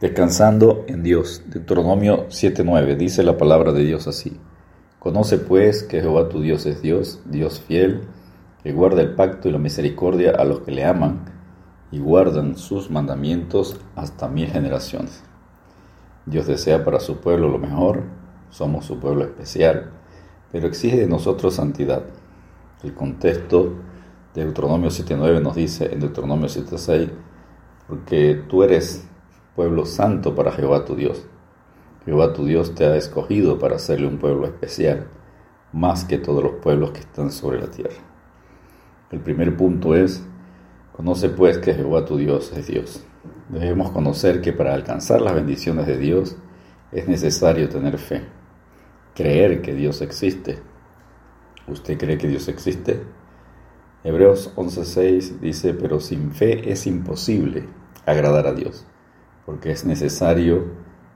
Descansando en Dios. Deuteronomio 7:9 dice la palabra de Dios así. Conoce pues que Jehová tu Dios es Dios, Dios fiel, que guarda el pacto y la misericordia a los que le aman y guardan sus mandamientos hasta mil generaciones. Dios desea para su pueblo lo mejor, somos su pueblo especial, pero exige de nosotros santidad. El contexto de Deuteronomio 7:9 nos dice en Deuteronomio 7:6, porque tú eres pueblo santo para Jehová tu Dios. Jehová tu Dios te ha escogido para hacerle un pueblo especial, más que todos los pueblos que están sobre la tierra. El primer punto es, conoce pues que Jehová tu Dios es Dios. Debemos conocer que para alcanzar las bendiciones de Dios es necesario tener fe, creer que Dios existe. ¿Usted cree que Dios existe? Hebreos 11:6 dice, pero sin fe es imposible agradar a Dios porque es necesario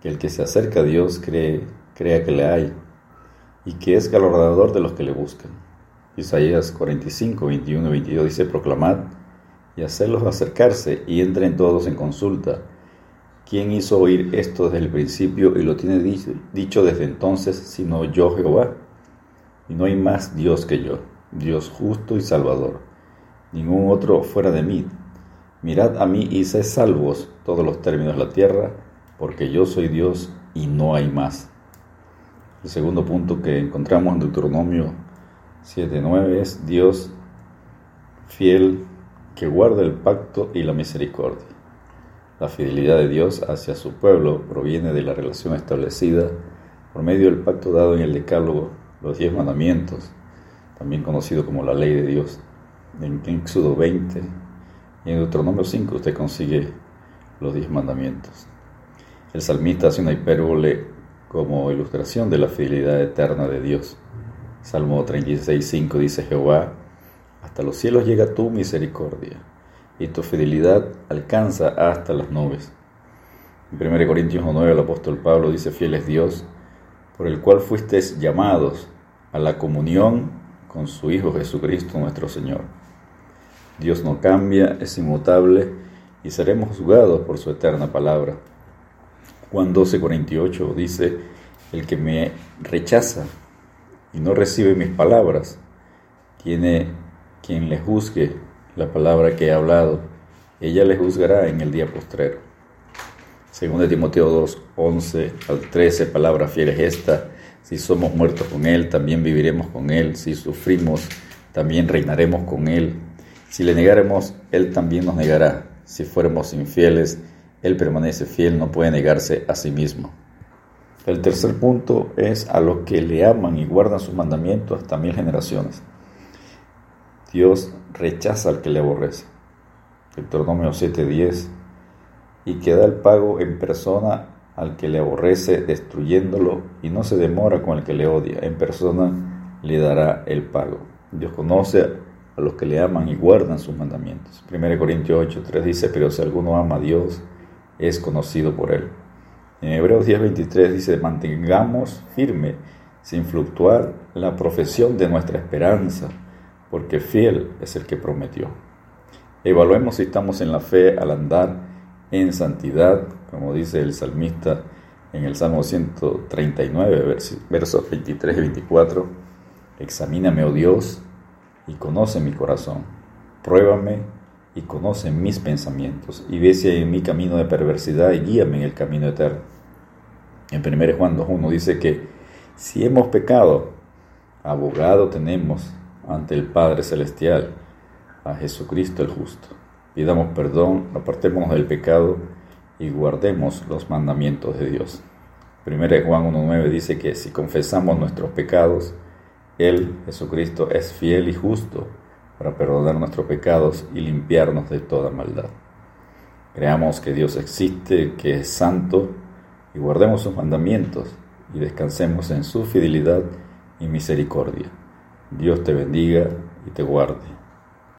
que el que se acerca a Dios cree, crea que le hay y que es galardonador de los que le buscan. Isaías 45, 21 y 22 dice, proclamad y hacerlos acercarse y entren todos en consulta. ¿Quién hizo oír esto desde el principio y lo tiene dicho desde entonces, sino yo Jehová? Y no hay más Dios que yo, Dios justo y salvador, ningún otro fuera de mí Mirad a mí y sed salvos todos los términos de la tierra, porque yo soy Dios y no hay más. El segundo punto que encontramos en Deuteronomio 7.9 es Dios fiel que guarda el pacto y la misericordia. La fidelidad de Dios hacia su pueblo proviene de la relación establecida por medio del pacto dado en el Decálogo, los diez mandamientos, también conocido como la ley de Dios, en Éxodo 20, y en Deuteronomio 5 usted consigue los diez mandamientos. El salmista hace una hipérbole como ilustración de la fidelidad eterna de Dios. Salmo 36.5 dice Jehová, hasta los cielos llega tu misericordia y tu fidelidad alcanza hasta las nubes. En 1 Corintios 9 el apóstol Pablo dice, fiel es Dios, por el cual fuisteis llamados a la comunión con su Hijo Jesucristo nuestro Señor. Dios no cambia, es inmutable y seremos juzgados por su eterna palabra. Juan 12:48 dice, el que me rechaza y no recibe mis palabras, tiene quien le juzgue la palabra que he hablado, ella le juzgará en el día postrero. Según de Timoteo 2, 11 al 13, palabra fiel es esta, si somos muertos con Él, también viviremos con Él, si sufrimos, también reinaremos con Él si le negáramos, Él también nos negará. Si fuéramos infieles, Él permanece fiel, no puede negarse a sí mismo. El tercer punto es a los que le aman y guardan sus mandamientos hasta mil generaciones. Dios rechaza al que le aborrece. Deuteronomio 7:10 y que da el pago en persona al que le aborrece, destruyéndolo, y no se demora con el que le odia. En persona le dará el pago. Dios conoce a los que le aman y guardan sus mandamientos. 1 Corintios 8, 3 dice, pero si alguno ama a Dios, es conocido por él. En Hebreos 10, 23 dice, mantengamos firme, sin fluctuar, la profesión de nuestra esperanza, porque fiel es el que prometió. Evaluemos si estamos en la fe al andar en santidad, como dice el salmista en el Salmo 139, versos 23 y 24. Examíname, oh Dios, y conoce mi corazón. Pruébame y conoce mis pensamientos y ve si en mi camino de perversidad y guíame en el camino eterno. En 1 Juan 2.1 dice que si hemos pecado, abogado tenemos ante el Padre Celestial, a Jesucristo el justo. Pidamos perdón, apartémonos del pecado y guardemos los mandamientos de Dios. 1 Juan 1.9 dice que si confesamos nuestros pecados, él, Jesucristo, es fiel y justo para perdonar nuestros pecados y limpiarnos de toda maldad. Creamos que Dios existe, que es santo, y guardemos sus mandamientos y descansemos en su fidelidad y misericordia. Dios te bendiga y te guarde.